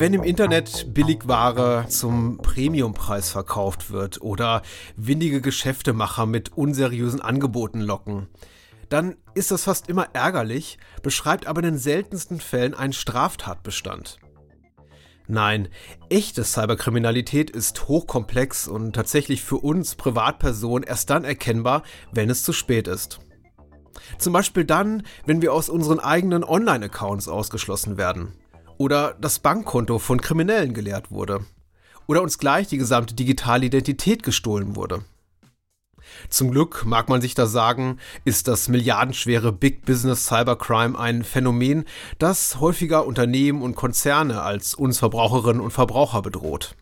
Wenn im Internet Billigware zum Premiumpreis verkauft wird oder windige Geschäftemacher mit unseriösen Angeboten locken, dann ist das fast immer ärgerlich, beschreibt aber in den seltensten Fällen einen Straftatbestand. Nein, echte Cyberkriminalität ist hochkomplex und tatsächlich für uns Privatpersonen erst dann erkennbar, wenn es zu spät ist. Zum Beispiel dann, wenn wir aus unseren eigenen Online-Accounts ausgeschlossen werden. Oder das Bankkonto von Kriminellen geleert wurde. Oder uns gleich die gesamte digitale Identität gestohlen wurde. Zum Glück, mag man sich da sagen, ist das milliardenschwere Big Business Cybercrime ein Phänomen, das häufiger Unternehmen und Konzerne als uns Verbraucherinnen und Verbraucher bedroht.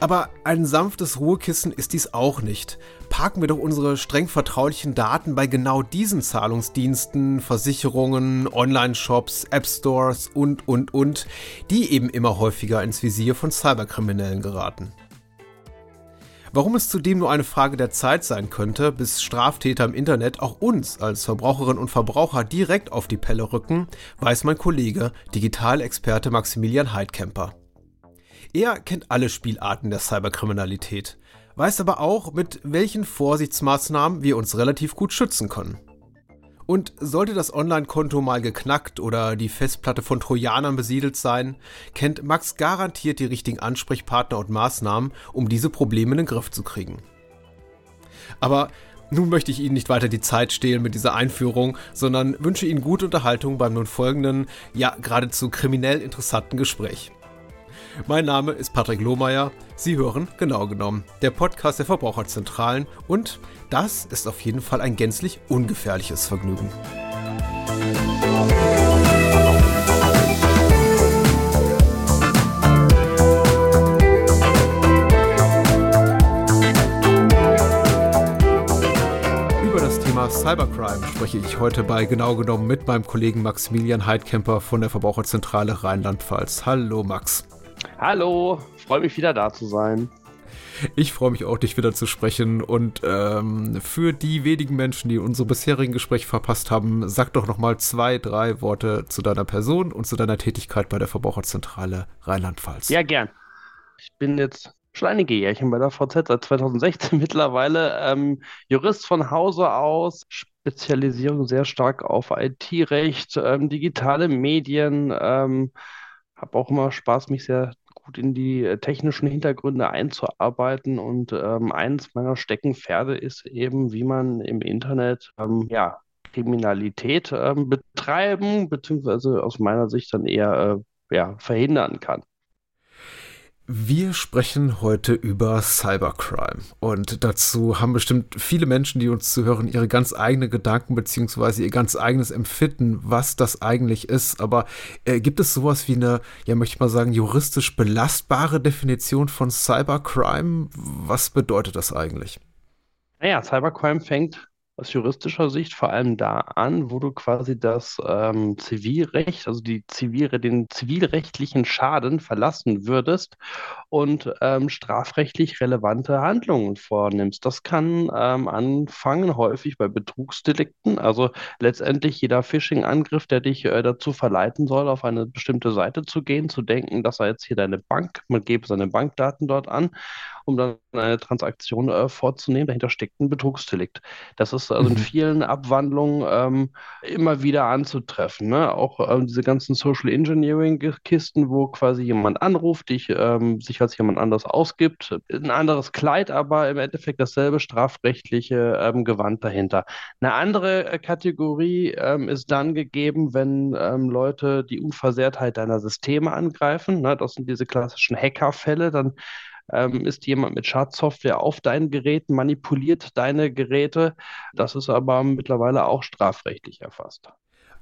Aber ein sanftes Ruhekissen ist dies auch nicht. Parken wir doch unsere streng vertraulichen Daten bei genau diesen Zahlungsdiensten, Versicherungen, Online-Shops, App-Stores und, und, und, die eben immer häufiger ins Visier von Cyberkriminellen geraten. Warum es zudem nur eine Frage der Zeit sein könnte, bis Straftäter im Internet auch uns als Verbraucherinnen und Verbraucher direkt auf die Pelle rücken, weiß mein Kollege, Digitalexperte Maximilian Heidkemper. Er kennt alle Spielarten der Cyberkriminalität, weiß aber auch, mit welchen Vorsichtsmaßnahmen wir uns relativ gut schützen können. Und sollte das Online-Konto mal geknackt oder die Festplatte von Trojanern besiedelt sein, kennt Max garantiert die richtigen Ansprechpartner und Maßnahmen, um diese Probleme in den Griff zu kriegen. Aber nun möchte ich Ihnen nicht weiter die Zeit stehlen mit dieser Einführung, sondern wünsche Ihnen gute Unterhaltung beim nun folgenden, ja geradezu kriminell interessanten Gespräch. Mein Name ist Patrick Lohmeier. Sie hören genau genommen der Podcast der Verbraucherzentralen und das ist auf jeden Fall ein gänzlich ungefährliches Vergnügen. Über das Thema Cybercrime spreche ich heute bei genau genommen mit meinem Kollegen Maximilian Heidkemper von der Verbraucherzentrale Rheinland-Pfalz. Hallo Max. Hallo, freue mich wieder da zu sein. Ich freue mich auch, dich wieder zu sprechen. Und ähm, für die wenigen Menschen, die unsere bisherigen Gespräche verpasst haben, sag doch noch mal zwei, drei Worte zu deiner Person und zu deiner Tätigkeit bei der Verbraucherzentrale Rheinland-Pfalz. Ja, gern. Ich bin jetzt schon einige Jährchen bei der VZ, seit 2016 mittlerweile. Ähm, Jurist von Hause aus, Spezialisierung sehr stark auf IT-Recht, ähm, digitale Medien. Ähm, habe auch immer Spaß, mich sehr gut in die äh, technischen Hintergründe einzuarbeiten. Und ähm, eins meiner Steckenpferde ist eben, wie man im Internet ähm, ja, Kriminalität ähm, betreiben, beziehungsweise aus meiner Sicht dann eher äh, ja, verhindern kann. Wir sprechen heute über Cybercrime und dazu haben bestimmt viele Menschen, die uns zuhören, ihre ganz eigenen Gedanken beziehungsweise ihr ganz eigenes Empfinden, was das eigentlich ist. Aber äh, gibt es sowas wie eine, ja möchte ich mal sagen, juristisch belastbare Definition von Cybercrime? Was bedeutet das eigentlich? Naja, Cybercrime fängt aus juristischer Sicht vor allem da an, wo du quasi das ähm, Zivilrecht, also die Zivil den zivilrechtlichen Schaden verlassen würdest und ähm, strafrechtlich relevante Handlungen vornimmst. Das kann ähm, anfangen häufig bei Betrugsdelikten, also letztendlich jeder Phishing-Angriff, der dich äh, dazu verleiten soll, auf eine bestimmte Seite zu gehen, zu denken, dass er jetzt hier deine Bank, man gebe seine Bankdaten dort an um dann eine Transaktion äh, vorzunehmen. Dahinter steckt ein Betrugsdelikt. Das ist also in mhm. vielen Abwandlungen ähm, immer wieder anzutreffen. Ne? Auch ähm, diese ganzen Social Engineering-Kisten, wo quasi jemand anruft, dich, ähm, sich als jemand anders ausgibt. Ein anderes Kleid, aber im Endeffekt dasselbe strafrechtliche ähm, Gewand dahinter. Eine andere äh, Kategorie ähm, ist dann gegeben, wenn ähm, Leute die Unversehrtheit deiner Systeme angreifen. Ne? Das sind diese klassischen Hackerfälle. Dann ähm, ist jemand mit Schadsoftware auf deinen Geräten, manipuliert deine Geräte. Das ist aber mittlerweile auch strafrechtlich erfasst.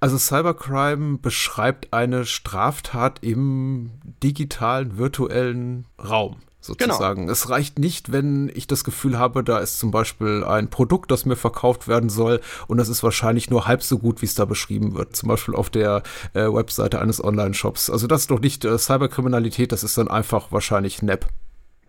Also Cybercrime beschreibt eine Straftat im digitalen, virtuellen Raum sozusagen. Genau. Es reicht nicht, wenn ich das Gefühl habe, da ist zum Beispiel ein Produkt, das mir verkauft werden soll und das ist wahrscheinlich nur halb so gut, wie es da beschrieben wird. Zum Beispiel auf der äh, Webseite eines Online-Shops. Also das ist doch nicht äh, Cyberkriminalität, das ist dann einfach wahrscheinlich NEP.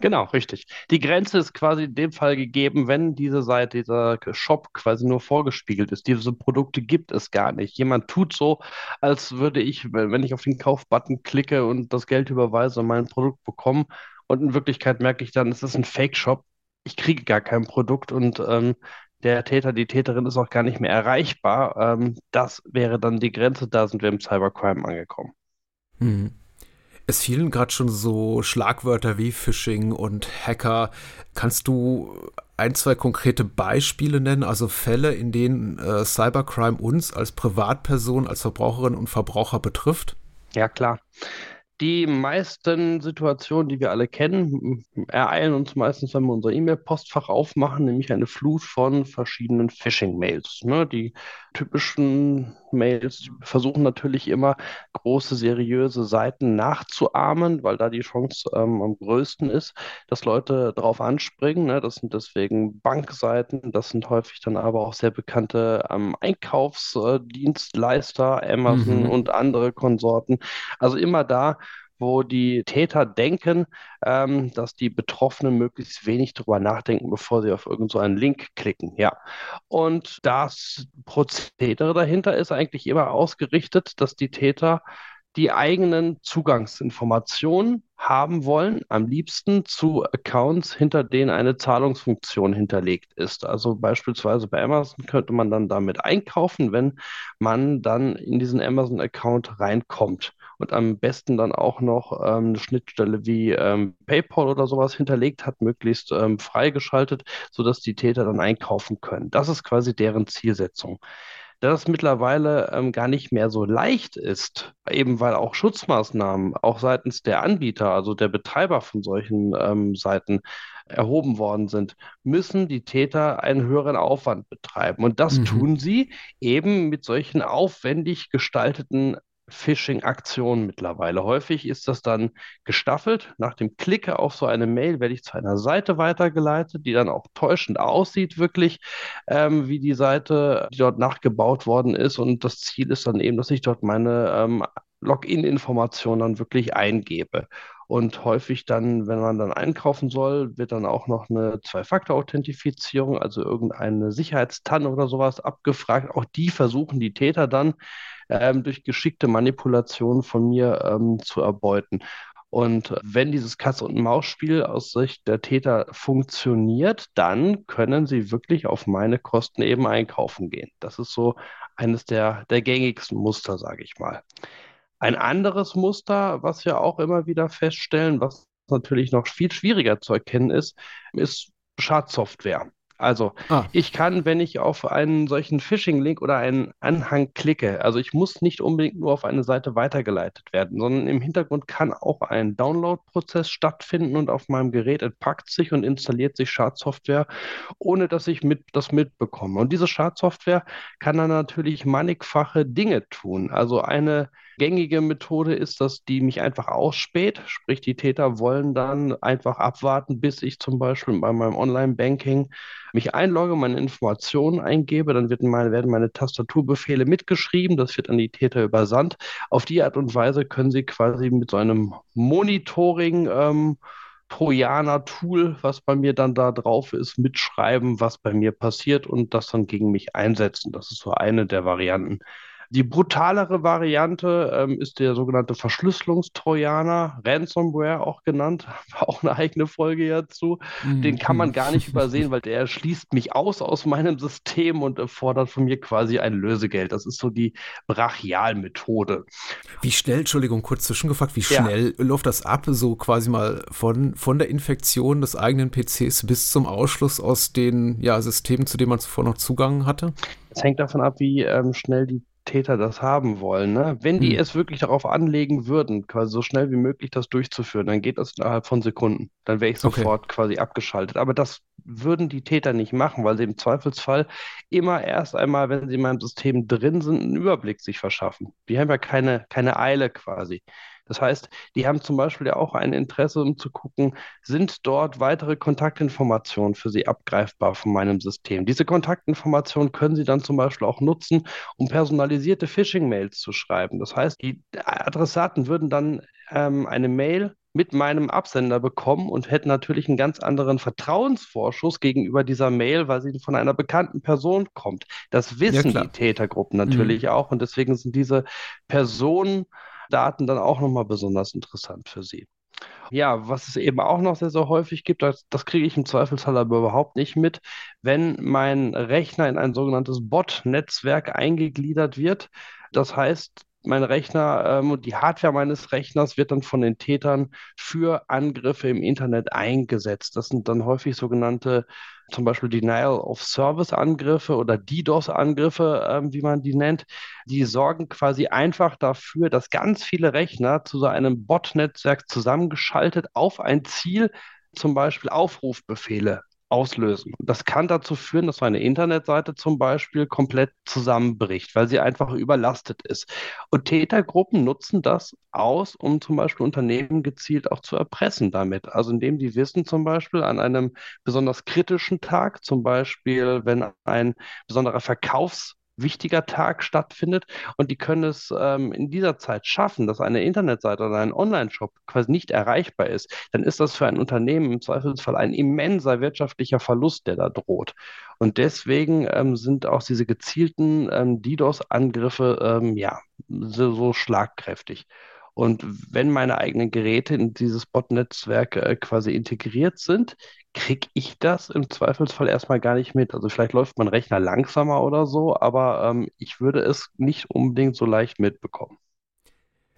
Genau, richtig. Die Grenze ist quasi in dem Fall gegeben, wenn diese Seite, dieser Shop quasi nur vorgespiegelt ist. Diese Produkte gibt es gar nicht. Jemand tut so, als würde ich, wenn ich auf den Kaufbutton klicke und das Geld überweise, mein Produkt bekommen. Und in Wirklichkeit merke ich dann, es ist ein Fake-Shop. Ich kriege gar kein Produkt und ähm, der Täter, die Täterin ist auch gar nicht mehr erreichbar. Ähm, das wäre dann die Grenze. Da sind wir im Cybercrime angekommen. Hm. Es fielen gerade schon so Schlagwörter wie Phishing und Hacker. Kannst du ein, zwei konkrete Beispiele nennen, also Fälle, in denen äh, Cybercrime uns als Privatperson, als Verbraucherinnen und Verbraucher betrifft? Ja, klar. Die meisten Situationen, die wir alle kennen, ereilen uns meistens, wenn wir unser E-Mail-Postfach aufmachen, nämlich eine Flut von verschiedenen Phishing-Mails. Ne? Die typischen Mails versuchen natürlich immer große, seriöse Seiten nachzuahmen, weil da die Chance ähm, am größten ist, dass Leute darauf anspringen. Ne? Das sind deswegen Bankseiten, das sind häufig dann aber auch sehr bekannte ähm, Einkaufsdienstleister, Amazon mhm. und andere Konsorten. Also immer da, wo die Täter denken, ähm, dass die Betroffenen möglichst wenig darüber nachdenken, bevor sie auf irgendeinen so Link klicken. Ja. Und das Prozedere dahinter ist eigentlich immer ausgerichtet, dass die Täter die eigenen Zugangsinformationen haben wollen, am liebsten zu Accounts, hinter denen eine Zahlungsfunktion hinterlegt ist. Also beispielsweise bei Amazon könnte man dann damit einkaufen, wenn man dann in diesen Amazon-Account reinkommt und am besten dann auch noch ähm, eine Schnittstelle wie ähm, PayPal oder sowas hinterlegt hat, möglichst ähm, freigeschaltet, sodass die Täter dann einkaufen können. Das ist quasi deren Zielsetzung dass es mittlerweile ähm, gar nicht mehr so leicht ist, eben weil auch Schutzmaßnahmen auch seitens der Anbieter, also der Betreiber von solchen ähm, Seiten, erhoben worden sind, müssen die Täter einen höheren Aufwand betreiben. Und das mhm. tun sie eben mit solchen aufwendig gestalteten Phishing-Aktionen mittlerweile. Häufig ist das dann gestaffelt. Nach dem Klicke auf so eine Mail werde ich zu einer Seite weitergeleitet, die dann auch täuschend aussieht, wirklich, ähm, wie die Seite, die dort nachgebaut worden ist. Und das Ziel ist dann eben, dass ich dort meine ähm, Login-Informationen dann wirklich eingebe. Und häufig dann, wenn man dann einkaufen soll, wird dann auch noch eine Zwei-Faktor-Authentifizierung, also irgendeine Sicherheitstanne oder sowas abgefragt. Auch die versuchen die Täter dann ähm, durch geschickte Manipulation von mir ähm, zu erbeuten. Und wenn dieses Katz-und-Maus-Spiel aus Sicht der Täter funktioniert, dann können sie wirklich auf meine Kosten eben einkaufen gehen. Das ist so eines der, der gängigsten Muster, sage ich mal. Ein anderes Muster, was wir auch immer wieder feststellen, was natürlich noch viel schwieriger zu erkennen ist, ist Schadsoftware. Also ah. ich kann, wenn ich auf einen solchen Phishing-Link oder einen Anhang klicke, also ich muss nicht unbedingt nur auf eine Seite weitergeleitet werden, sondern im Hintergrund kann auch ein Download-Prozess stattfinden und auf meinem Gerät entpackt sich und installiert sich Schadsoftware, ohne dass ich mit, das mitbekomme. Und diese Schadsoftware kann dann natürlich mannigfache Dinge tun. Also eine gängige Methode ist, dass die mich einfach ausspäht, sprich die Täter wollen dann einfach abwarten, bis ich zum Beispiel bei meinem Online-Banking mich einlogge, meine Informationen eingebe, dann meine, werden meine Tastaturbefehle mitgeschrieben, das wird an die Täter übersandt. Auf die Art und Weise können sie quasi mit so einem Monitoring ähm, Trojaner-Tool, was bei mir dann da drauf ist, mitschreiben, was bei mir passiert und das dann gegen mich einsetzen. Das ist so eine der Varianten. Die brutalere Variante ähm, ist der sogenannte Verschlüsselungstrojaner, Ransomware auch genannt, auch eine eigene Folge dazu. Mhm. Den kann man gar nicht übersehen, weil der schließt mich aus aus meinem System und fordert von mir quasi ein Lösegeld. Das ist so die Brachialmethode. Wie schnell, Entschuldigung, kurz zwischengefragt, wie schnell ja. läuft das ab, so quasi mal von, von der Infektion des eigenen PCs bis zum Ausschluss aus den ja, Systemen, zu denen man zuvor noch Zugang hatte? Es hängt davon ab, wie ähm, schnell die Täter das haben wollen. Ne? Wenn die hm. es wirklich darauf anlegen würden, quasi so schnell wie möglich das durchzuführen, dann geht das innerhalb von Sekunden. Dann wäre ich sofort okay. quasi abgeschaltet. Aber das würden die Täter nicht machen, weil sie im Zweifelsfall immer erst einmal, wenn sie in meinem System drin sind, einen Überblick sich verschaffen. Die haben ja keine, keine Eile quasi. Das heißt, die haben zum Beispiel ja auch ein Interesse, um zu gucken, sind dort weitere Kontaktinformationen für sie abgreifbar von meinem System. Diese Kontaktinformationen können sie dann zum Beispiel auch nutzen, um personalisierte Phishing-Mails zu schreiben. Das heißt, die Adressaten würden dann ähm, eine Mail mit meinem Absender bekommen und hätten natürlich einen ganz anderen Vertrauensvorschuss gegenüber dieser Mail, weil sie von einer bekannten Person kommt. Das wissen ja, die Tätergruppen natürlich mhm. auch und deswegen sind diese Personendaten dann auch nochmal besonders interessant für sie. Ja, was es eben auch noch sehr, sehr häufig gibt, das, das kriege ich im Zweifelsfall aber überhaupt nicht mit, wenn mein Rechner in ein sogenanntes Bot-Netzwerk eingegliedert wird. Das heißt, mein Rechner ähm, und die Hardware meines Rechners wird dann von den Tätern für Angriffe im Internet eingesetzt. Das sind dann häufig sogenannte zum Beispiel Denial of Service Angriffe oder DDoS Angriffe, ähm, wie man die nennt. Die sorgen quasi einfach dafür, dass ganz viele Rechner zu so einem Bot-Netzwerk zusammengeschaltet auf ein Ziel, zum Beispiel Aufrufbefehle auslösen. Das kann dazu führen, dass eine Internetseite zum Beispiel komplett zusammenbricht, weil sie einfach überlastet ist. Und Tätergruppen nutzen das aus, um zum Beispiel Unternehmen gezielt auch zu erpressen damit. Also indem die wissen zum Beispiel an einem besonders kritischen Tag, zum Beispiel wenn ein besonderer Verkaufs wichtiger Tag stattfindet und die können es ähm, in dieser Zeit schaffen, dass eine Internetseite oder ein Online-Shop quasi nicht erreichbar ist, dann ist das für ein Unternehmen im Zweifelsfall ein immenser wirtschaftlicher Verlust, der da droht. Und deswegen ähm, sind auch diese gezielten ähm, DDoS-Angriffe ähm, ja so, so schlagkräftig. Und wenn meine eigenen Geräte in dieses Bot-Netzwerk äh, quasi integriert sind, kriege ich das im Zweifelsfall erstmal gar nicht mit. Also vielleicht läuft mein Rechner langsamer oder so, aber ähm, ich würde es nicht unbedingt so leicht mitbekommen.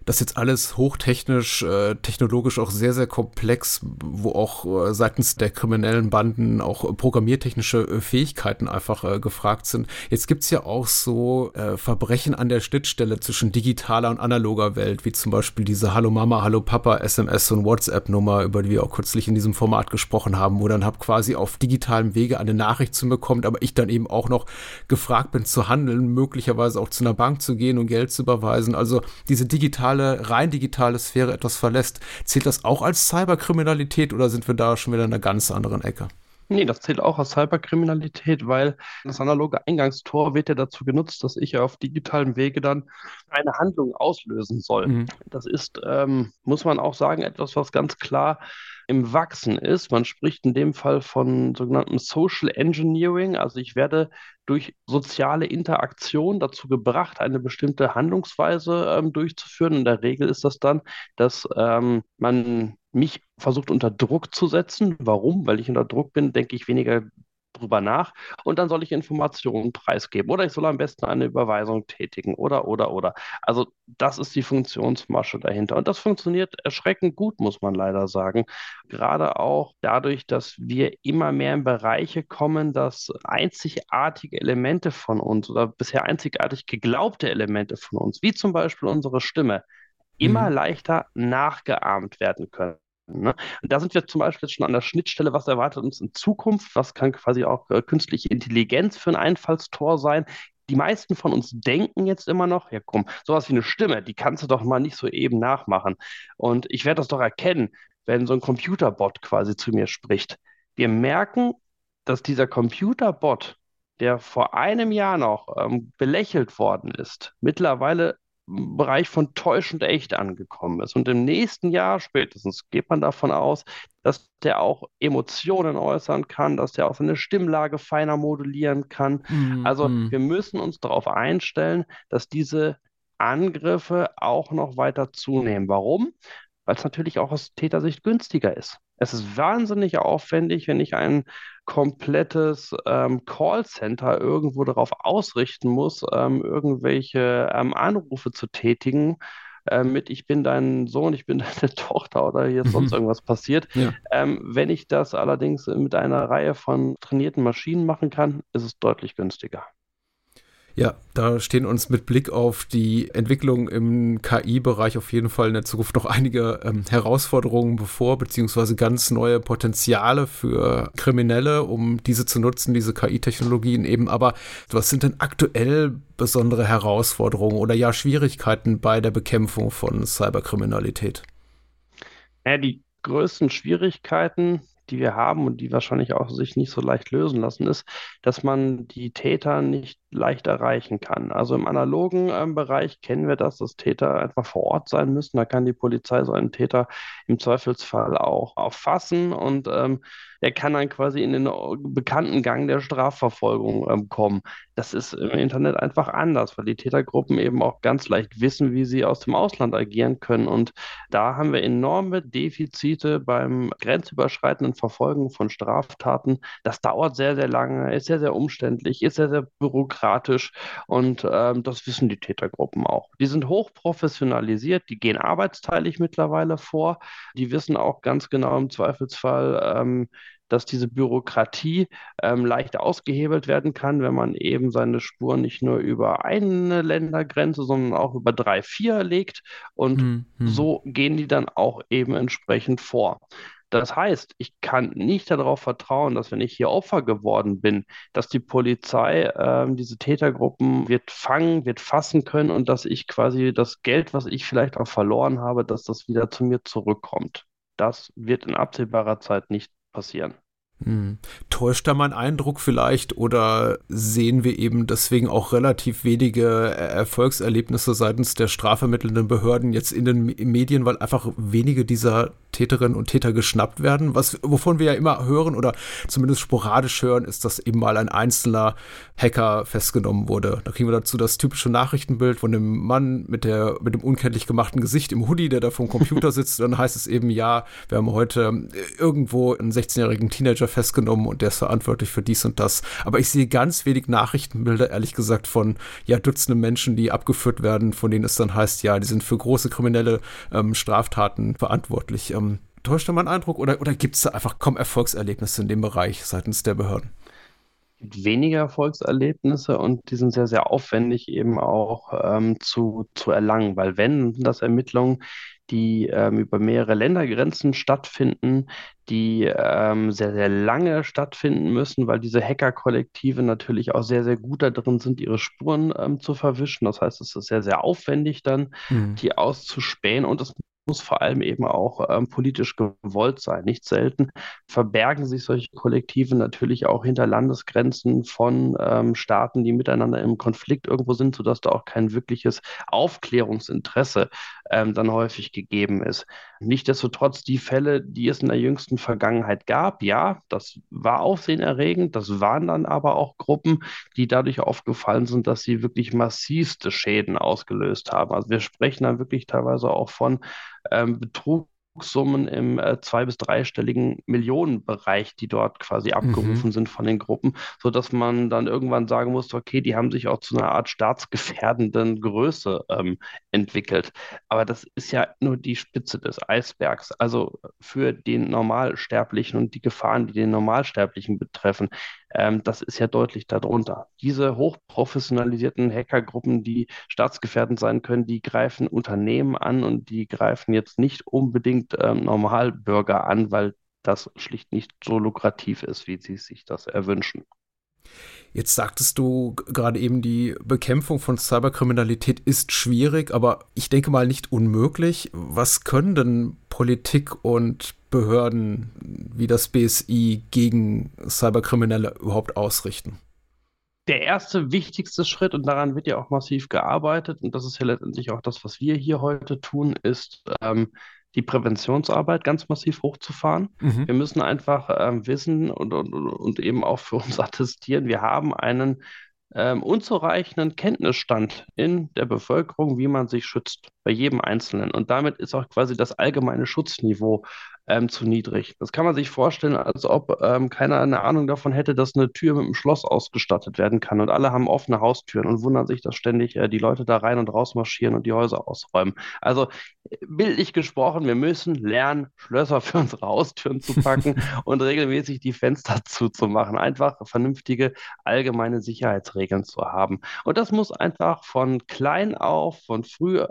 Das jetzt alles hochtechnisch, äh, technologisch auch sehr, sehr komplex, wo auch äh, seitens der kriminellen Banden auch programmiertechnische äh, Fähigkeiten einfach äh, gefragt sind. Jetzt gibt's ja auch so äh, Verbrechen an der Schnittstelle zwischen digitaler und analoger Welt, wie zum Beispiel diese Hallo Mama, Hallo Papa, SMS und WhatsApp-Nummer, über die wir auch kürzlich in diesem Format gesprochen haben, wo dann hab quasi auf digitalem Wege eine Nachricht zu mir kommt, aber ich dann eben auch noch gefragt bin zu handeln, möglicherweise auch zu einer Bank zu gehen und Geld zu überweisen. Also diese digitale digitale, rein digitale Sphäre etwas verlässt, zählt das auch als Cyberkriminalität oder sind wir da schon wieder in einer ganz anderen Ecke? Nee, das zählt auch als Cyberkriminalität, weil das analoge Eingangstor wird ja dazu genutzt, dass ich auf digitalem Wege dann eine Handlung auslösen soll. Mhm. Das ist, ähm, muss man auch sagen, etwas, was ganz klar im Wachsen ist. Man spricht in dem Fall von sogenanntem Social Engineering. Also ich werde durch soziale Interaktion dazu gebracht, eine bestimmte Handlungsweise ähm, durchzuführen. In der Regel ist das dann, dass ähm, man mich versucht unter Druck zu setzen. Warum? Weil ich unter Druck bin, denke ich weniger drüber nach und dann soll ich Informationen preisgeben oder ich soll am besten eine Überweisung tätigen oder, oder, oder. Also das ist die Funktionsmasche dahinter und das funktioniert erschreckend gut, muss man leider sagen. Gerade auch dadurch, dass wir immer mehr in Bereiche kommen, dass einzigartige Elemente von uns oder bisher einzigartig geglaubte Elemente von uns, wie zum Beispiel unsere Stimme, immer mhm. leichter nachgeahmt werden können. Ne? Und da sind wir zum Beispiel jetzt schon an der Schnittstelle, was erwartet uns in Zukunft, was kann quasi auch äh, künstliche Intelligenz für ein Einfallstor sein. Die meisten von uns denken jetzt immer noch, ja komm, sowas wie eine Stimme, die kannst du doch mal nicht so eben nachmachen. Und ich werde das doch erkennen, wenn so ein Computerbot quasi zu mir spricht. Wir merken, dass dieser Computerbot, der vor einem Jahr noch ähm, belächelt worden ist, mittlerweile Bereich von täuschend echt angekommen ist. Und im nächsten Jahr spätestens geht man davon aus, dass der auch Emotionen äußern kann, dass der auch seine Stimmlage feiner modulieren kann. Mhm. Also mhm. wir müssen uns darauf einstellen, dass diese Angriffe auch noch weiter zunehmen. Warum? Weil es natürlich auch aus Tätersicht günstiger ist. Es ist wahnsinnig aufwendig, wenn ich ein komplettes ähm, Callcenter irgendwo darauf ausrichten muss, ähm, irgendwelche ähm, Anrufe zu tätigen. Äh, mit ich bin dein Sohn, ich bin deine Tochter oder hier ist sonst mhm. irgendwas passiert. Ja. Ähm, wenn ich das allerdings mit einer Reihe von trainierten Maschinen machen kann, ist es deutlich günstiger. Ja, da stehen uns mit Blick auf die Entwicklung im KI-Bereich auf jeden Fall in der Zukunft noch einige ähm, Herausforderungen bevor, beziehungsweise ganz neue Potenziale für Kriminelle, um diese zu nutzen, diese KI-Technologien eben. Aber was sind denn aktuell besondere Herausforderungen oder ja Schwierigkeiten bei der Bekämpfung von Cyberkriminalität? Ja, die größten Schwierigkeiten die wir haben und die wahrscheinlich auch sich nicht so leicht lösen lassen, ist, dass man die Täter nicht leicht erreichen kann. Also im analogen ähm, Bereich kennen wir das, dass Täter einfach vor Ort sein müssen. Da kann die Polizei so einen Täter im Zweifelsfall auch auffassen und ähm, er kann dann quasi in den bekannten Gang der Strafverfolgung ähm, kommen. Das ist im Internet einfach anders, weil die Tätergruppen eben auch ganz leicht wissen, wie sie aus dem Ausland agieren können. Und da haben wir enorme Defizite beim grenzüberschreitenden Verfolgen von Straftaten. Das dauert sehr, sehr lange, ist sehr, sehr umständlich, ist sehr, sehr bürokratisch und ähm, das wissen die Tätergruppen auch. Die sind hoch professionalisiert, die gehen arbeitsteilig mittlerweile vor, die wissen auch ganz genau im Zweifelsfall, ähm, dass diese Bürokratie ähm, leicht ausgehebelt werden kann, wenn man eben seine Spuren nicht nur über eine Ländergrenze, sondern auch über drei, vier legt. Und hm, hm. so gehen die dann auch eben entsprechend vor. Das heißt, ich kann nicht darauf vertrauen, dass wenn ich hier Opfer geworden bin, dass die Polizei ähm, diese Tätergruppen wird fangen, wird fassen können und dass ich quasi das Geld, was ich vielleicht auch verloren habe, dass das wieder zu mir zurückkommt. Das wird in absehbarer Zeit nicht passieren. Hm. Täuscht da mein Eindruck vielleicht oder sehen wir eben deswegen auch relativ wenige Erfolgserlebnisse seitens der strafvermittelnden Behörden jetzt in den Medien, weil einfach wenige dieser Täterinnen und Täter geschnappt werden. Was, wovon wir ja immer hören oder zumindest sporadisch hören, ist, dass eben mal ein einzelner Hacker festgenommen wurde. Da kriegen wir dazu das typische Nachrichtenbild von dem Mann mit, der, mit dem unkenntlich gemachten Gesicht im Hoodie, der da vom Computer sitzt. dann heißt es eben, ja, wir haben heute irgendwo einen 16-jährigen Teenager festgenommen und der ist verantwortlich für dies und das. Aber ich sehe ganz wenig Nachrichtenbilder, ehrlich gesagt, von ja, Dutzenden Menschen, die abgeführt werden, von denen es dann heißt, ja, die sind für große kriminelle ähm, Straftaten verantwortlich. Ähm, täuscht da mein Eindruck oder, oder gibt es da einfach kaum Erfolgserlebnisse in dem Bereich seitens der Behörden? weniger Erfolgserlebnisse und die sind sehr, sehr aufwendig eben auch ähm, zu, zu erlangen, weil wenn das Ermittlungen, die ähm, über mehrere Ländergrenzen stattfinden, die ähm, sehr, sehr lange stattfinden müssen, weil diese Hacker-Kollektive natürlich auch sehr, sehr gut darin sind, ihre Spuren ähm, zu verwischen. Das heißt, es ist sehr, sehr aufwendig dann, mhm. die auszuspähen und es muss vor allem eben auch ähm, politisch gewollt sein. Nicht selten verbergen sich solche Kollektive natürlich auch hinter Landesgrenzen von ähm, Staaten, die miteinander im Konflikt irgendwo sind, sodass da auch kein wirkliches Aufklärungsinteresse ähm, dann häufig gegeben ist. Nichtsdestotrotz die Fälle, die es in der jüngsten Vergangenheit gab, ja, das war aufsehenerregend. Das waren dann aber auch Gruppen, die dadurch aufgefallen sind, dass sie wirklich massivste Schäden ausgelöst haben. Also wir sprechen dann wirklich teilweise auch von ähm, Betrug Summen im äh, zwei- bis dreistelligen Millionenbereich, die dort quasi mhm. abgerufen mhm. sind von den Gruppen, sodass man dann irgendwann sagen musste, okay, die haben sich auch zu einer Art staatsgefährdenden Größe ähm, entwickelt. Aber das ist ja nur die Spitze des Eisbergs. Also für den Normalsterblichen und die Gefahren, die den Normalsterblichen betreffen, ähm, das ist ja deutlich darunter. Diese hochprofessionalisierten Hackergruppen, die staatsgefährdend sein können, die greifen Unternehmen an und die greifen jetzt nicht unbedingt ähm, Normalbürger an, weil das schlicht nicht so lukrativ ist, wie sie sich das erwünschen. Jetzt sagtest du gerade eben, die Bekämpfung von Cyberkriminalität ist schwierig, aber ich denke mal nicht unmöglich. Was können denn Politik und Behörden wie das BSI gegen Cyberkriminelle überhaupt ausrichten? Der erste wichtigste Schritt, und daran wird ja auch massiv gearbeitet, und das ist ja letztendlich auch das, was wir hier heute tun, ist ähm, die Präventionsarbeit ganz massiv hochzufahren. Mhm. Wir müssen einfach ähm, wissen und, und, und eben auch für uns attestieren, wir haben einen ähm, unzureichenden Kenntnisstand in der Bevölkerung, wie man sich schützt, bei jedem Einzelnen. Und damit ist auch quasi das allgemeine Schutzniveau ähm, zu niedrig. Das kann man sich vorstellen, als ob ähm, keiner eine Ahnung davon hätte, dass eine Tür mit einem Schloss ausgestattet werden kann. Und alle haben offene Haustüren und wundern sich, dass ständig äh, die Leute da rein und raus marschieren und die Häuser ausräumen. Also bildlich gesprochen, wir müssen lernen, Schlösser für unsere Haustüren zu packen und regelmäßig die Fenster zuzumachen. Einfach vernünftige allgemeine Sicherheitsregeln zu haben. Und das muss einfach von klein auf, von früh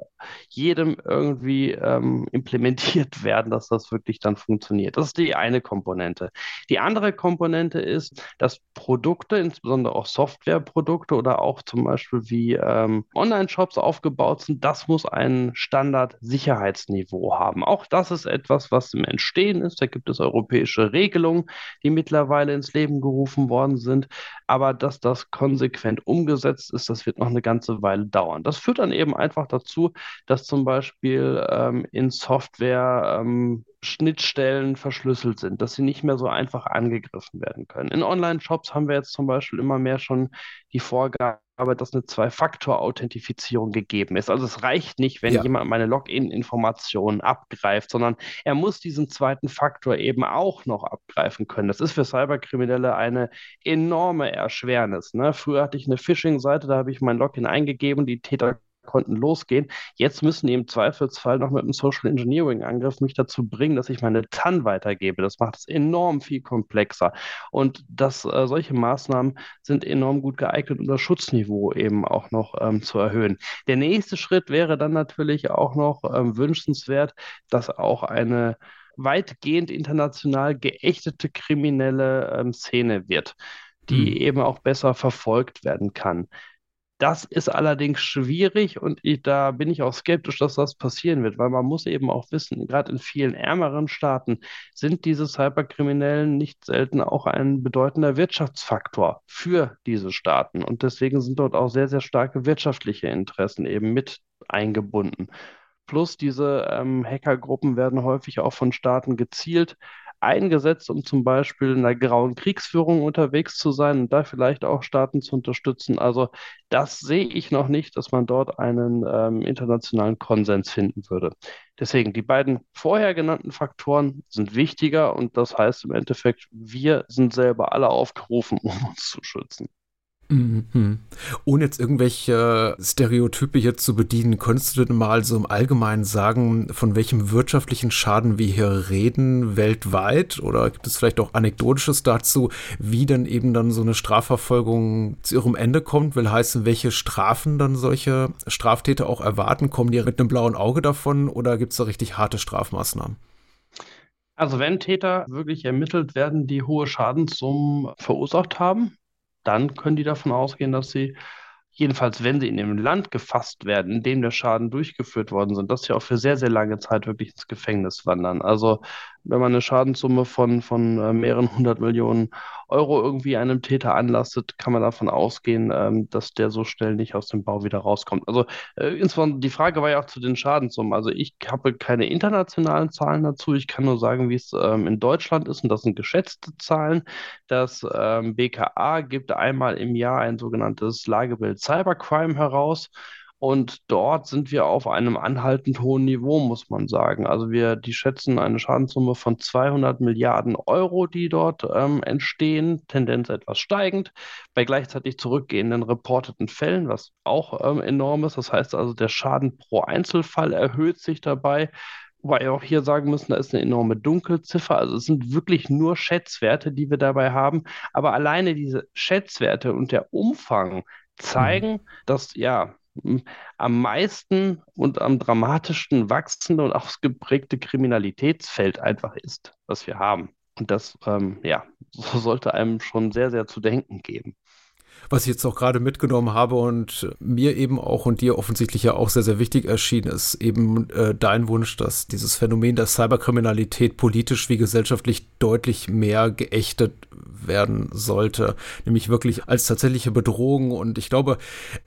jedem irgendwie ähm, implementiert werden, dass das wirklich dann funktioniert. Das ist die eine Komponente. Die andere Komponente ist, dass Produkte, insbesondere auch Softwareprodukte oder auch zum Beispiel wie ähm, Online-Shops aufgebaut sind, das muss ein Standard-Sicherheitsniveau haben. Auch das ist etwas, was im Entstehen ist. Da gibt es europäische Regelungen, die mittlerweile ins Leben gerufen worden sind. Aber dass das konsequent umgesetzt ist, das wird noch eine ganze Weile dauern. Das führt dann eben einfach dazu, dass zum Beispiel ähm, in Software ähm, Schnittstellen verschlüsselt sind, dass sie nicht mehr so einfach angegriffen werden können. In Online-Shops haben wir jetzt zum Beispiel immer mehr schon die Vorgabe, dass eine Zwei-Faktor-Authentifizierung gegeben ist. Also es reicht nicht, wenn ja. jemand meine Login-Informationen abgreift, sondern er muss diesen zweiten Faktor eben auch noch abgreifen können. Das ist für Cyberkriminelle eine enorme Erschwernis. Ne? Früher hatte ich eine Phishing-Seite, da habe ich mein Login eingegeben, die Täter konnten losgehen. Jetzt müssen die im Zweifelsfall noch mit einem Social Engineering Angriff mich dazu bringen, dass ich meine TAN weitergebe. Das macht es enorm viel komplexer. Und das, äh, solche Maßnahmen sind enorm gut geeignet, um das Schutzniveau eben auch noch ähm, zu erhöhen. Der nächste Schritt wäre dann natürlich auch noch ähm, wünschenswert, dass auch eine weitgehend international geächtete kriminelle ähm, Szene wird, die mhm. eben auch besser verfolgt werden kann. Das ist allerdings schwierig und ich, da bin ich auch skeptisch, dass das passieren wird, weil man muss eben auch wissen, gerade in vielen ärmeren Staaten sind diese Cyberkriminellen nicht selten auch ein bedeutender Wirtschaftsfaktor für diese Staaten und deswegen sind dort auch sehr, sehr starke wirtschaftliche Interessen eben mit eingebunden. Plus diese ähm, Hackergruppen werden häufig auch von Staaten gezielt eingesetzt, um zum Beispiel in der grauen Kriegsführung unterwegs zu sein und da vielleicht auch Staaten zu unterstützen. Also das sehe ich noch nicht, dass man dort einen ähm, internationalen Konsens finden würde. Deswegen, die beiden vorher genannten Faktoren sind wichtiger und das heißt im Endeffekt, wir sind selber alle aufgerufen, um uns zu schützen. Mhm. Ohne jetzt irgendwelche Stereotype hier zu bedienen, könntest du denn mal so im Allgemeinen sagen, von welchem wirtschaftlichen Schaden wir hier reden weltweit? Oder gibt es vielleicht auch Anekdotisches dazu, wie dann eben dann so eine Strafverfolgung zu ihrem Ende kommt? Will heißen, welche Strafen dann solche Straftäter auch erwarten? Kommen die mit einem blauen Auge davon oder gibt es da richtig harte Strafmaßnahmen? Also wenn Täter wirklich ermittelt werden, die hohe Schadenssummen verursacht haben, dann können die davon ausgehen, dass sie, jedenfalls wenn sie in dem Land gefasst werden, in dem der Schaden durchgeführt worden sind, dass sie auch für sehr, sehr lange Zeit wirklich ins Gefängnis wandern. Also wenn man eine Schadenssumme von, von äh, mehreren hundert Millionen Euro irgendwie einem Täter anlastet, kann man davon ausgehen, ähm, dass der so schnell nicht aus dem Bau wieder rauskommt. Also äh, insbesondere die Frage war ja auch zu den Schadenssummen. Also ich habe keine internationalen Zahlen dazu. Ich kann nur sagen, wie es ähm, in Deutschland ist und das sind geschätzte Zahlen. Das ähm, BKA gibt einmal im Jahr ein sogenanntes Lagebild Cybercrime heraus. Und dort sind wir auf einem anhaltend hohen Niveau, muss man sagen. Also wir, die schätzen eine Schadenssumme von 200 Milliarden Euro, die dort ähm, entstehen, Tendenz etwas steigend, bei gleichzeitig zurückgehenden reporteten Fällen, was auch ähm, enorm ist. Das heißt also, der Schaden pro Einzelfall erhöht sich dabei. Wobei wir auch hier sagen müssen, da ist eine enorme Dunkelziffer. Also es sind wirklich nur Schätzwerte, die wir dabei haben. Aber alleine diese Schätzwerte und der Umfang zeigen, mhm. dass ja am meisten und am dramatischsten wachsende und ausgeprägte Kriminalitätsfeld einfach ist, was wir haben. Und das, ähm, ja, so sollte einem schon sehr, sehr zu denken geben was ich jetzt auch gerade mitgenommen habe und mir eben auch und dir offensichtlich ja auch sehr, sehr wichtig erschienen ist, eben äh, dein Wunsch, dass dieses Phänomen der Cyberkriminalität politisch wie gesellschaftlich deutlich mehr geächtet werden sollte, nämlich wirklich als tatsächliche Bedrohung. Und ich glaube,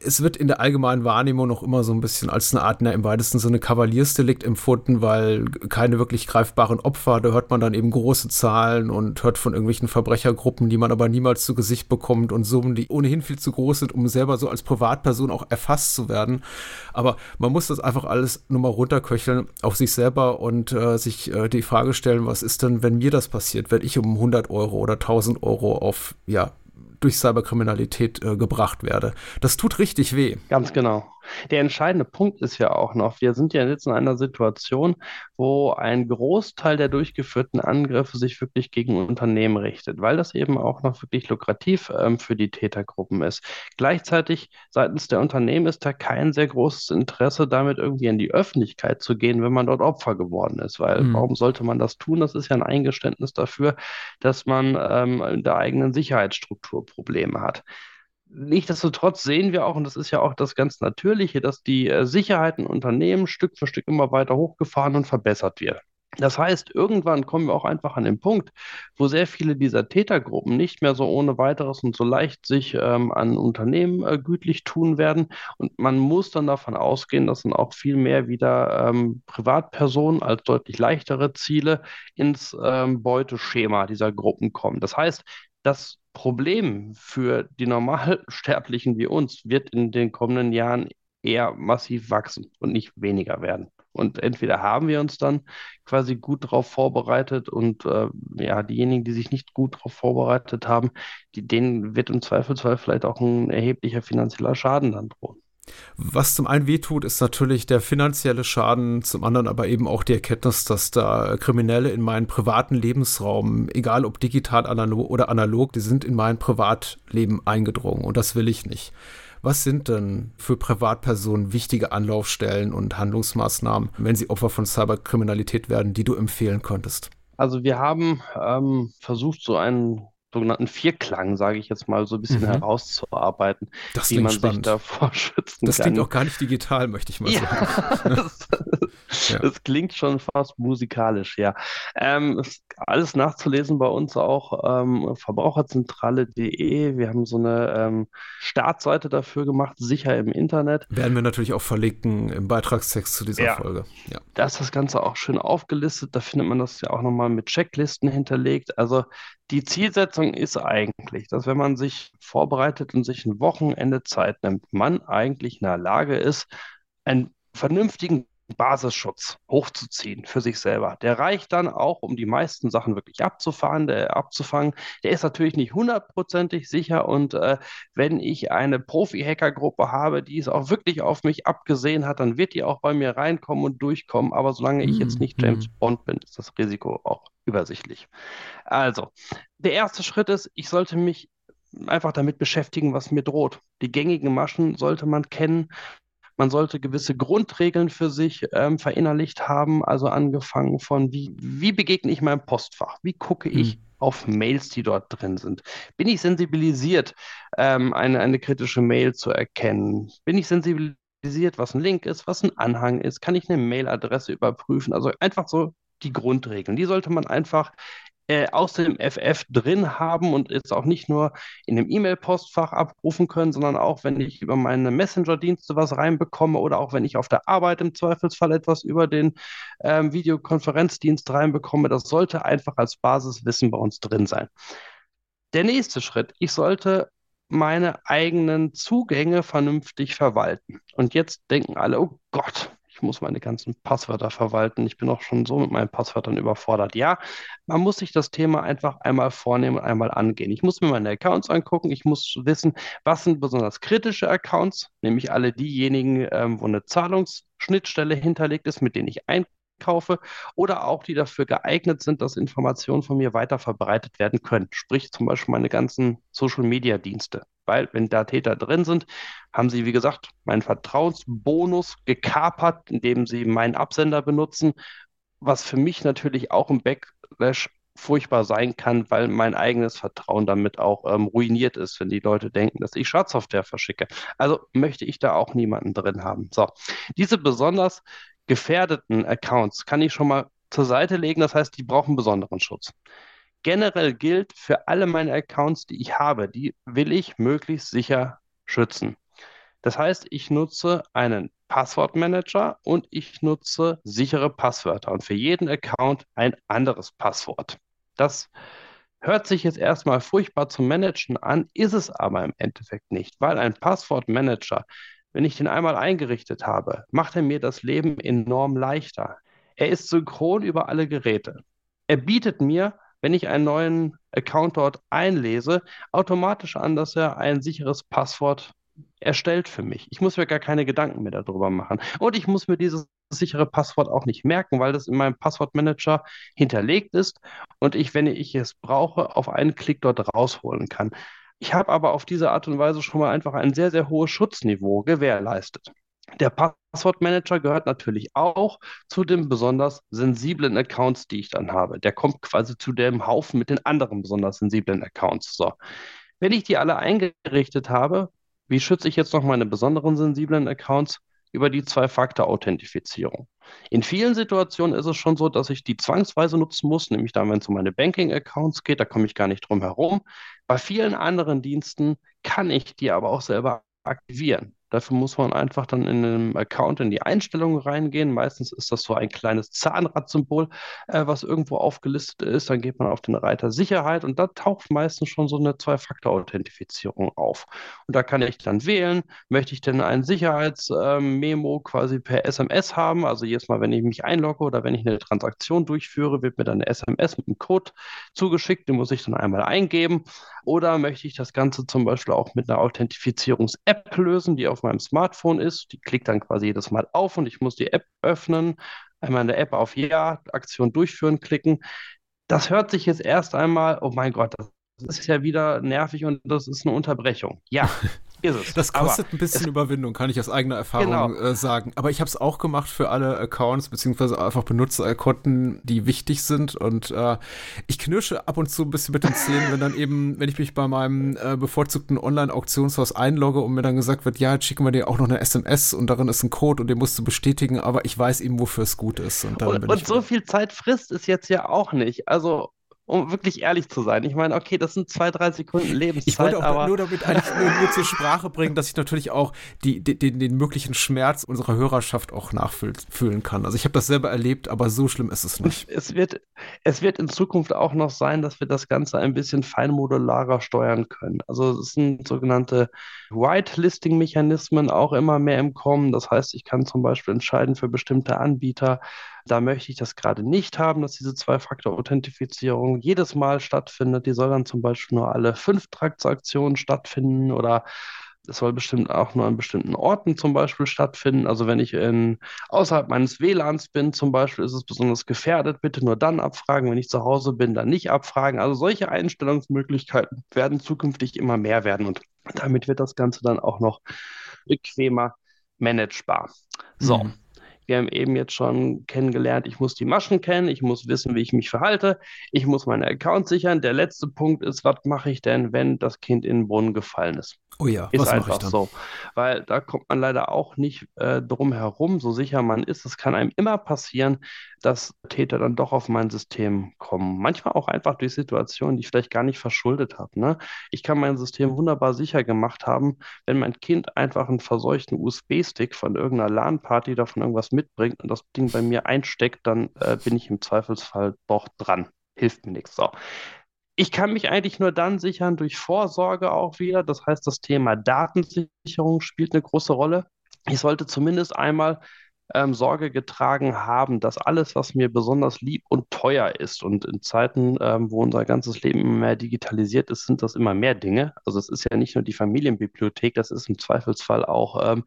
es wird in der allgemeinen Wahrnehmung noch immer so ein bisschen als eine Art, na, im weitesten Sinne Kavaliersdelikt empfunden, weil keine wirklich greifbaren Opfer, da hört man dann eben große Zahlen und hört von irgendwelchen Verbrechergruppen, die man aber niemals zu Gesicht bekommt und Summen, die ohnehin viel zu groß sind, um selber so als Privatperson auch erfasst zu werden. Aber man muss das einfach alles nur mal runterköcheln auf sich selber und äh, sich äh, die Frage stellen, was ist denn, wenn mir das passiert, wenn ich um 100 Euro oder 1000 Euro auf, ja, durch Cyberkriminalität äh, gebracht werde. Das tut richtig weh. Ganz genau. Der entscheidende Punkt ist ja auch noch, wir sind ja jetzt in einer Situation, wo ein Großteil der durchgeführten Angriffe sich wirklich gegen Unternehmen richtet, weil das eben auch noch wirklich lukrativ ähm, für die Tätergruppen ist. Gleichzeitig seitens der Unternehmen ist da kein sehr großes Interesse, damit irgendwie in die Öffentlichkeit zu gehen, wenn man dort Opfer geworden ist, weil mhm. warum sollte man das tun? Das ist ja ein Eingeständnis dafür, dass man ähm, in der eigenen Sicherheitsstruktur Probleme hat. Nichtsdestotrotz sehen wir auch, und das ist ja auch das ganz Natürliche, dass die äh, Sicherheit in Unternehmen Stück für Stück immer weiter hochgefahren und verbessert wird. Das heißt, irgendwann kommen wir auch einfach an den Punkt, wo sehr viele dieser Tätergruppen nicht mehr so ohne weiteres und so leicht sich ähm, an Unternehmen äh, gütlich tun werden. Und man muss dann davon ausgehen, dass dann auch viel mehr wieder ähm, Privatpersonen als deutlich leichtere Ziele ins ähm, Beuteschema dieser Gruppen kommen. Das heißt, das Problem für die Normalsterblichen wie uns wird in den kommenden Jahren eher massiv wachsen und nicht weniger werden. Und entweder haben wir uns dann quasi gut darauf vorbereitet und äh, ja, diejenigen, die sich nicht gut darauf vorbereitet haben, die, denen wird im Zweifelsfall vielleicht auch ein erheblicher finanzieller Schaden dann drohen. Was zum einen wehtut, ist natürlich der finanzielle Schaden, zum anderen aber eben auch die Erkenntnis, dass da Kriminelle in meinen privaten Lebensraum, egal ob digital oder analog, die sind in mein Privatleben eingedrungen und das will ich nicht. Was sind denn für Privatpersonen wichtige Anlaufstellen und Handlungsmaßnahmen, wenn sie Opfer von Cyberkriminalität werden, die du empfehlen könntest? Also wir haben ähm, versucht, so einen sogenannten Vierklang, sage ich jetzt mal, so ein bisschen mhm. herauszuarbeiten, das wie man spannend. sich davor schützen das kann. Das klingt auch gar nicht digital, möchte ich mal ja, sagen. das, ja. das, klingt schon fast musikalisch, ja. Ähm, alles nachzulesen bei uns auch ähm, verbraucherzentrale.de. Wir haben so eine ähm, Startseite dafür gemacht, sicher im Internet. Werden wir natürlich auch verlinken im Beitragstext zu dieser ja. Folge. Ja. Da ist das Ganze auch schön aufgelistet. Da findet man das ja auch nochmal mit Checklisten hinterlegt. Also die Zielsetzung ist eigentlich, dass wenn man sich vorbereitet und sich ein Wochenende Zeit nimmt, man eigentlich in der Lage ist, einen vernünftigen Basisschutz hochzuziehen für sich selber. Der reicht dann auch, um die meisten Sachen wirklich abzufahren, der, abzufangen. Der ist natürlich nicht hundertprozentig sicher und äh, wenn ich eine Profi-Hacker-Gruppe habe, die es auch wirklich auf mich abgesehen hat, dann wird die auch bei mir reinkommen und durchkommen. Aber solange ich jetzt nicht James mhm. Bond bin, ist das Risiko auch übersichtlich. Also, der erste Schritt ist, ich sollte mich einfach damit beschäftigen, was mir droht. Die gängigen Maschen sollte man kennen. Man sollte gewisse Grundregeln für sich ähm, verinnerlicht haben, also angefangen von, wie, wie begegne ich meinem Postfach? Wie gucke ich hm. auf Mails, die dort drin sind? Bin ich sensibilisiert, ähm, eine, eine kritische Mail zu erkennen? Bin ich sensibilisiert, was ein Link ist, was ein Anhang ist? Kann ich eine Mailadresse überprüfen? Also einfach so die Grundregeln. Die sollte man einfach äh, aus dem FF drin haben und jetzt auch nicht nur in dem E-Mail-Postfach abrufen können, sondern auch, wenn ich über meine Messenger-Dienste was reinbekomme oder auch wenn ich auf der Arbeit im Zweifelsfall etwas über den ähm, Videokonferenzdienst reinbekomme. Das sollte einfach als Basiswissen bei uns drin sein. Der nächste Schritt, ich sollte meine eigenen Zugänge vernünftig verwalten. Und jetzt denken alle, oh Gott, ich muss meine ganzen Passwörter verwalten. Ich bin auch schon so mit meinen Passwörtern überfordert. Ja, man muss sich das Thema einfach einmal vornehmen und einmal angehen. Ich muss mir meine Accounts angucken. Ich muss wissen, was sind besonders kritische Accounts, nämlich alle diejenigen, ähm, wo eine Zahlungsschnittstelle hinterlegt ist, mit denen ich ein kaufe oder auch die dafür geeignet sind, dass Informationen von mir weiter verbreitet werden können. Sprich zum Beispiel meine ganzen Social-Media-Dienste. Weil wenn da Täter drin sind, haben sie, wie gesagt, meinen Vertrauensbonus gekapert, indem sie meinen Absender benutzen, was für mich natürlich auch im Backlash furchtbar sein kann, weil mein eigenes Vertrauen damit auch ähm, ruiniert ist, wenn die Leute denken, dass ich Schadsoftware verschicke. Also möchte ich da auch niemanden drin haben. So, diese besonders gefährdeten Accounts kann ich schon mal zur Seite legen. Das heißt, die brauchen besonderen Schutz. Generell gilt für alle meine Accounts, die ich habe, die will ich möglichst sicher schützen. Das heißt, ich nutze einen Passwortmanager und ich nutze sichere Passwörter und für jeden Account ein anderes Passwort. Das hört sich jetzt erstmal furchtbar zu managen an, ist es aber im Endeffekt nicht, weil ein Passwortmanager wenn ich den einmal eingerichtet habe, macht er mir das Leben enorm leichter. Er ist synchron über alle Geräte. Er bietet mir, wenn ich einen neuen Account dort einlese, automatisch an, dass er ein sicheres Passwort erstellt für mich. Ich muss mir gar keine Gedanken mehr darüber machen. Und ich muss mir dieses sichere Passwort auch nicht merken, weil das in meinem Passwortmanager hinterlegt ist und ich, wenn ich es brauche, auf einen Klick dort rausholen kann. Ich habe aber auf diese Art und Weise schon mal einfach ein sehr, sehr hohes Schutzniveau gewährleistet. Der Passwortmanager gehört natürlich auch zu den besonders sensiblen Accounts, die ich dann habe. Der kommt quasi zu dem Haufen mit den anderen besonders sensiblen Accounts. So. Wenn ich die alle eingerichtet habe, wie schütze ich jetzt noch meine besonderen sensiblen Accounts? Über die Zwei-Faktor-Authentifizierung. In vielen Situationen ist es schon so, dass ich die zwangsweise nutzen muss, nämlich dann, wenn es um meine Banking-Accounts geht, da komme ich gar nicht drum herum. Bei vielen anderen Diensten kann ich die aber auch selber aktivieren. Dafür muss man einfach dann in einem Account in die Einstellungen reingehen. Meistens ist das so ein kleines Zahnradsymbol, äh, was irgendwo aufgelistet ist. Dann geht man auf den Reiter Sicherheit und da taucht meistens schon so eine Zwei-Faktor-Authentifizierung auf. Und da kann ich dann wählen, möchte ich denn ein Sicherheitsmemo äh, quasi per SMS haben? Also jedes Mal, wenn ich mich einlogge oder wenn ich eine Transaktion durchführe, wird mir dann eine SMS mit einem Code zugeschickt. Den muss ich dann einmal eingeben. Oder möchte ich das Ganze zum Beispiel auch mit einer Authentifizierungs-App lösen, die auf meinem Smartphone ist? Die klickt dann quasi jedes Mal auf und ich muss die App öffnen, einmal in der App auf Ja, Aktion durchführen klicken. Das hört sich jetzt erst einmal, oh mein Gott, das ist ja wieder nervig und das ist eine Unterbrechung. Ja, ist es. Das kostet Aber ein bisschen Überwindung, kann ich aus eigener Erfahrung genau. äh, sagen. Aber ich habe es auch gemacht für alle Accounts, beziehungsweise einfach Benutzerkonten, die wichtig sind. Und äh, ich knirsche ab und zu ein bisschen mit den Zähnen, wenn dann eben, wenn ich mich bei meinem äh, bevorzugten Online-Auktionshaus einlogge und mir dann gesagt wird, ja, jetzt schicken wir dir auch noch eine SMS und darin ist ein Code und den musst du bestätigen, aber ich weiß eben, wofür es gut ist. Und, und, und so viel Zeit frisst es jetzt ja auch nicht. Also um wirklich ehrlich zu sein. Ich meine, okay, das sind zwei, drei Sekunden Lebenszeit. Ich wollte auch aber nur damit eigentlich nur, nur, zur Sprache bringen, dass ich natürlich auch die, die, den, den möglichen Schmerz unserer Hörerschaft auch nachfühlen kann. Also ich habe das selber erlebt, aber so schlimm ist es nicht. Es wird, es wird in Zukunft auch noch sein, dass wir das Ganze ein bisschen feinmodularer steuern können. Also es sind sogenannte Whitelisting-Mechanismen auch immer mehr im Kommen. Das heißt, ich kann zum Beispiel entscheiden für bestimmte Anbieter, da möchte ich das gerade nicht haben, dass diese Zwei-Faktor-Authentifizierung jedes Mal stattfindet. Die soll dann zum Beispiel nur alle fünf Transaktionen stattfinden oder es soll bestimmt auch nur an bestimmten Orten zum Beispiel stattfinden. Also wenn ich in, außerhalb meines WLANs bin zum Beispiel, ist es besonders gefährdet. Bitte nur dann abfragen. Wenn ich zu Hause bin, dann nicht abfragen. Also solche Einstellungsmöglichkeiten werden zukünftig immer mehr werden und damit wird das Ganze dann auch noch bequemer managebar. So. Mhm. Wir haben eben jetzt schon kennengelernt, ich muss die Maschen kennen, ich muss wissen, wie ich mich verhalte, ich muss meine Accounts sichern. Der letzte Punkt ist, was mache ich denn, wenn das Kind in den Brunnen gefallen ist? Oh ja, ist was einfach ich dann? so. Weil da kommt man leider auch nicht äh, drum herum, so sicher man ist. Es kann einem immer passieren, dass Täter dann doch auf mein System kommen. Manchmal auch einfach durch Situationen, die ich vielleicht gar nicht verschuldet habe. Ne? Ich kann mein System wunderbar sicher gemacht haben, wenn mein Kind einfach einen verseuchten USB-Stick von irgendeiner LAN-Party davon irgendwas mitbringt und das Ding bei mir einsteckt, dann äh, bin ich im Zweifelsfall doch dran. Hilft mir nichts. So. Ich kann mich eigentlich nur dann sichern durch Vorsorge auch wieder. Das heißt, das Thema Datensicherung spielt eine große Rolle. Ich sollte zumindest einmal ähm, Sorge getragen haben, dass alles, was mir besonders lieb und teuer ist, und in Zeiten, ähm, wo unser ganzes Leben immer mehr digitalisiert ist, sind das immer mehr Dinge. Also es ist ja nicht nur die Familienbibliothek, das ist im Zweifelsfall auch ähm,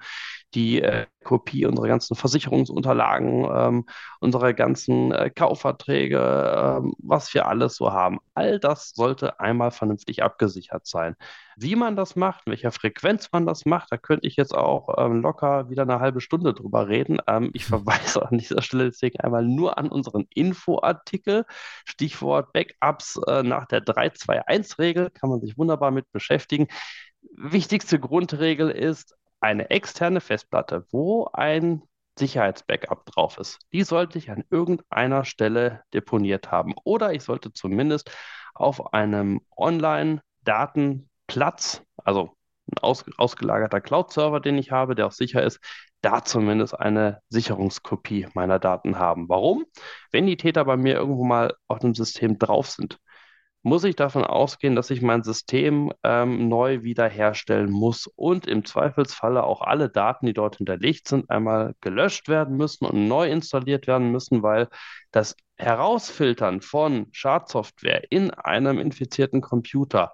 die äh, Kopie unserer ganzen Versicherungsunterlagen, ähm, unserer ganzen äh, Kaufverträge, ähm, was wir alles so haben. All das sollte einmal vernünftig abgesichert sein. Wie man das macht, in welcher Frequenz man das macht, da könnte ich jetzt auch ähm, locker wieder eine halbe Stunde drüber reden. Ähm, ich verweise an dieser Stelle deswegen einmal nur an unseren Infoartikel. Stichwort Backups äh, nach der 321-Regel kann man sich wunderbar mit beschäftigen. Wichtigste Grundregel ist, eine externe Festplatte, wo ein Sicherheitsbackup drauf ist. Die sollte ich an irgendeiner Stelle deponiert haben. Oder ich sollte zumindest auf einem Online-Datenplatz, also ein aus, ausgelagerter Cloud-Server, den ich habe, der auch sicher ist, da zumindest eine Sicherungskopie meiner Daten haben. Warum? Wenn die Täter bei mir irgendwo mal auf dem System drauf sind, muss ich davon ausgehen, dass ich mein System ähm, neu wiederherstellen muss und im Zweifelsfalle auch alle Daten, die dort hinterlegt sind, einmal gelöscht werden müssen und neu installiert werden müssen, weil das Herausfiltern von Schadsoftware in einem infizierten Computer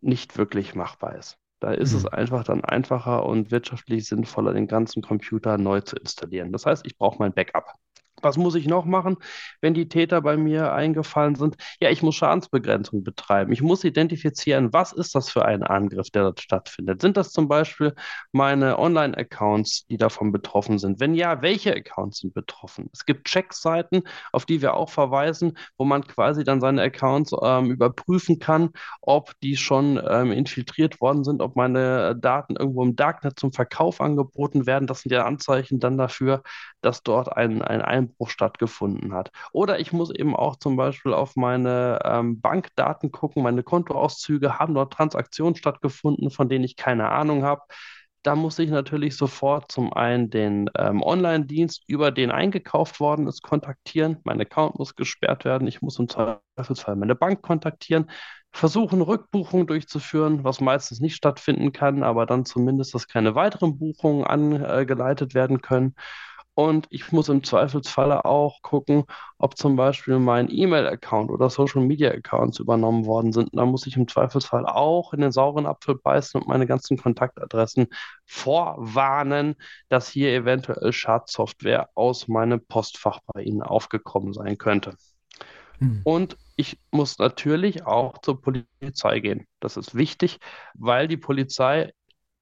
nicht wirklich machbar ist. Da ist mhm. es einfach dann einfacher und wirtschaftlich sinnvoller, den ganzen Computer neu zu installieren. Das heißt, ich brauche mein Backup. Was muss ich noch machen, wenn die Täter bei mir eingefallen sind? Ja, ich muss Schadensbegrenzung betreiben. Ich muss identifizieren, was ist das für ein Angriff, der dort stattfindet. Sind das zum Beispiel meine Online-Accounts, die davon betroffen sind? Wenn ja, welche Accounts sind betroffen? Es gibt Checkseiten, auf die wir auch verweisen, wo man quasi dann seine Accounts ähm, überprüfen kann, ob die schon ähm, infiltriert worden sind, ob meine Daten irgendwo im Darknet zum Verkauf angeboten werden. Das sind ja Anzeichen dann dafür, dass dort ein, ein Einbruch stattgefunden hat. Oder ich muss eben auch zum Beispiel auf meine ähm, Bankdaten gucken, meine Kontoauszüge, haben dort Transaktionen stattgefunden, von denen ich keine Ahnung habe. Da muss ich natürlich sofort zum einen den ähm, Online-Dienst, über den eingekauft worden ist, kontaktieren. Mein Account muss gesperrt werden. Ich muss im Zweifelsfall meine Bank kontaktieren, versuchen, Rückbuchungen durchzuführen, was meistens nicht stattfinden kann, aber dann zumindest, dass keine weiteren Buchungen angeleitet werden können. Und ich muss im Zweifelsfalle auch gucken, ob zum Beispiel mein E-Mail-Account oder Social-Media-Accounts übernommen worden sind. da muss ich im Zweifelsfall auch in den sauren Apfel beißen und meine ganzen Kontaktadressen vorwarnen, dass hier eventuell Schadsoftware aus meinem Postfach bei Ihnen aufgekommen sein könnte. Hm. Und ich muss natürlich auch zur Polizei gehen. Das ist wichtig, weil die Polizei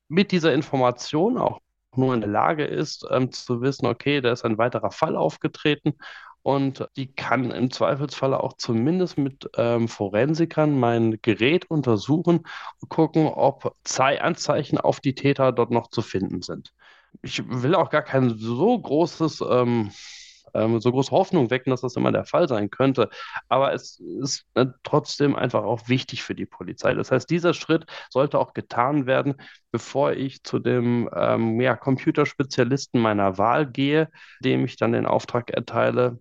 mit dieser Information auch nur in der Lage ist, ähm, zu wissen, okay, da ist ein weiterer Fall aufgetreten und die kann im Zweifelsfall auch zumindest mit ähm, Forensikern mein Gerät untersuchen und gucken, ob Anzeichen auf die Täter dort noch zu finden sind. Ich will auch gar kein so großes ähm, ähm, so große Hoffnung wecken, dass das immer der Fall sein könnte. Aber es ist äh, trotzdem einfach auch wichtig für die Polizei. Das heißt, dieser Schritt sollte auch getan werden, bevor ich zu dem ähm, ja, Computerspezialisten meiner Wahl gehe, dem ich dann den Auftrag erteile,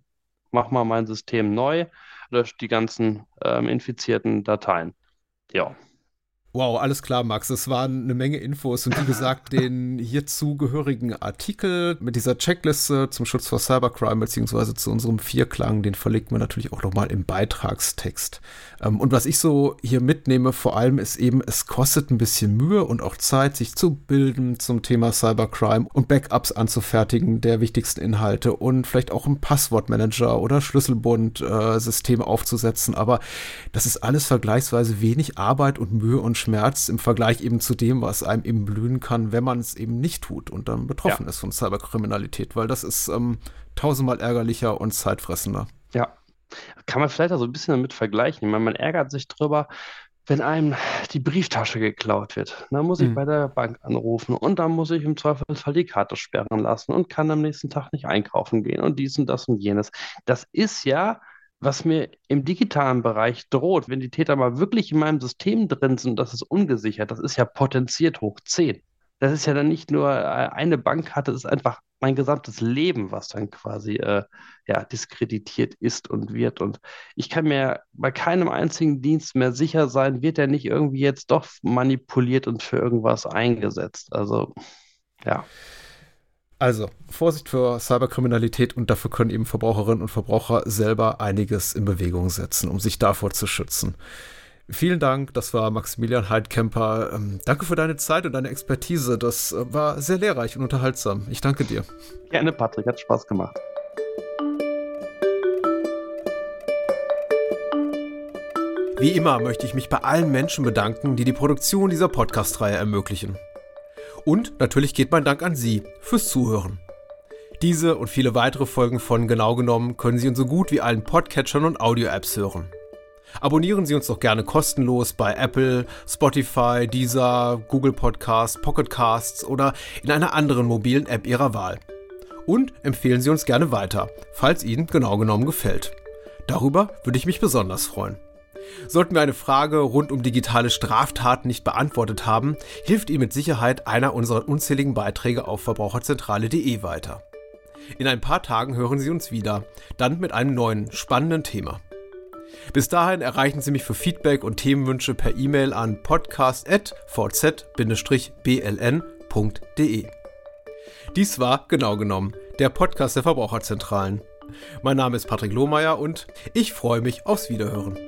mach mal mein System neu, löscht die ganzen ähm, infizierten Dateien. Ja. Wow, alles klar, Max. Es waren eine Menge Infos und wie gesagt, den hierzu gehörigen Artikel mit dieser Checkliste zum Schutz vor Cybercrime beziehungsweise zu unserem Vierklang, den verlinken wir natürlich auch nochmal im Beitragstext. Ähm, und was ich so hier mitnehme, vor allem ist eben, es kostet ein bisschen Mühe und auch Zeit, sich zu bilden zum Thema Cybercrime und Backups anzufertigen der wichtigsten Inhalte und vielleicht auch ein Passwortmanager oder Schlüsselbund-System äh, aufzusetzen. Aber das ist alles vergleichsweise wenig Arbeit und Mühe und Schmerz im Vergleich eben zu dem, was einem eben blühen kann, wenn man es eben nicht tut und dann betroffen ja. ist von Cyberkriminalität, weil das ist ähm, tausendmal ärgerlicher und zeitfressender. Ja, kann man vielleicht auch so ein bisschen damit vergleichen. meine, man ärgert sich drüber, wenn einem die Brieftasche geklaut wird, dann muss ich mhm. bei der Bank anrufen und dann muss ich im Zweifelsfall die Karte sperren lassen und kann am nächsten Tag nicht einkaufen gehen und dies und das und jenes. Das ist ja was mir im digitalen Bereich droht, wenn die Täter mal wirklich in meinem System drin sind, das ist ungesichert, das ist ja potenziert hoch 10. Das ist ja dann nicht nur äh, eine Bankkarte, das ist einfach mein gesamtes Leben, was dann quasi äh, ja, diskreditiert ist und wird. Und ich kann mir bei keinem einzigen Dienst mehr sicher sein, wird er nicht irgendwie jetzt doch manipuliert und für irgendwas eingesetzt. Also, ja. Also, Vorsicht für Cyberkriminalität und dafür können eben Verbraucherinnen und Verbraucher selber einiges in Bewegung setzen, um sich davor zu schützen. Vielen Dank, das war Maximilian Heidkemper. Ähm, danke für deine Zeit und deine Expertise. Das äh, war sehr lehrreich und unterhaltsam. Ich danke dir. Gerne, Patrick, hat Spaß gemacht. Wie immer möchte ich mich bei allen Menschen bedanken, die die Produktion dieser Podcast-Reihe ermöglichen. Und natürlich geht mein Dank an Sie fürs Zuhören. Diese und viele weitere Folgen von Genau genommen können Sie in so gut wie allen Podcatchern und Audio-Apps hören. Abonnieren Sie uns doch gerne kostenlos bei Apple, Spotify, Deezer, Google Podcasts, Pocket Casts oder in einer anderen mobilen App Ihrer Wahl. Und empfehlen Sie uns gerne weiter, falls Ihnen genau genommen gefällt. Darüber würde ich mich besonders freuen. Sollten wir eine Frage rund um digitale Straftaten nicht beantwortet haben, hilft Ihnen mit Sicherheit einer unserer unzähligen Beiträge auf verbraucherzentrale.de weiter. In ein paar Tagen hören Sie uns wieder, dann mit einem neuen, spannenden Thema. Bis dahin erreichen Sie mich für Feedback und Themenwünsche per E-Mail an podcast.vz-bln.de. Dies war genau genommen der Podcast der Verbraucherzentralen. Mein Name ist Patrick Lohmeier und ich freue mich aufs Wiederhören.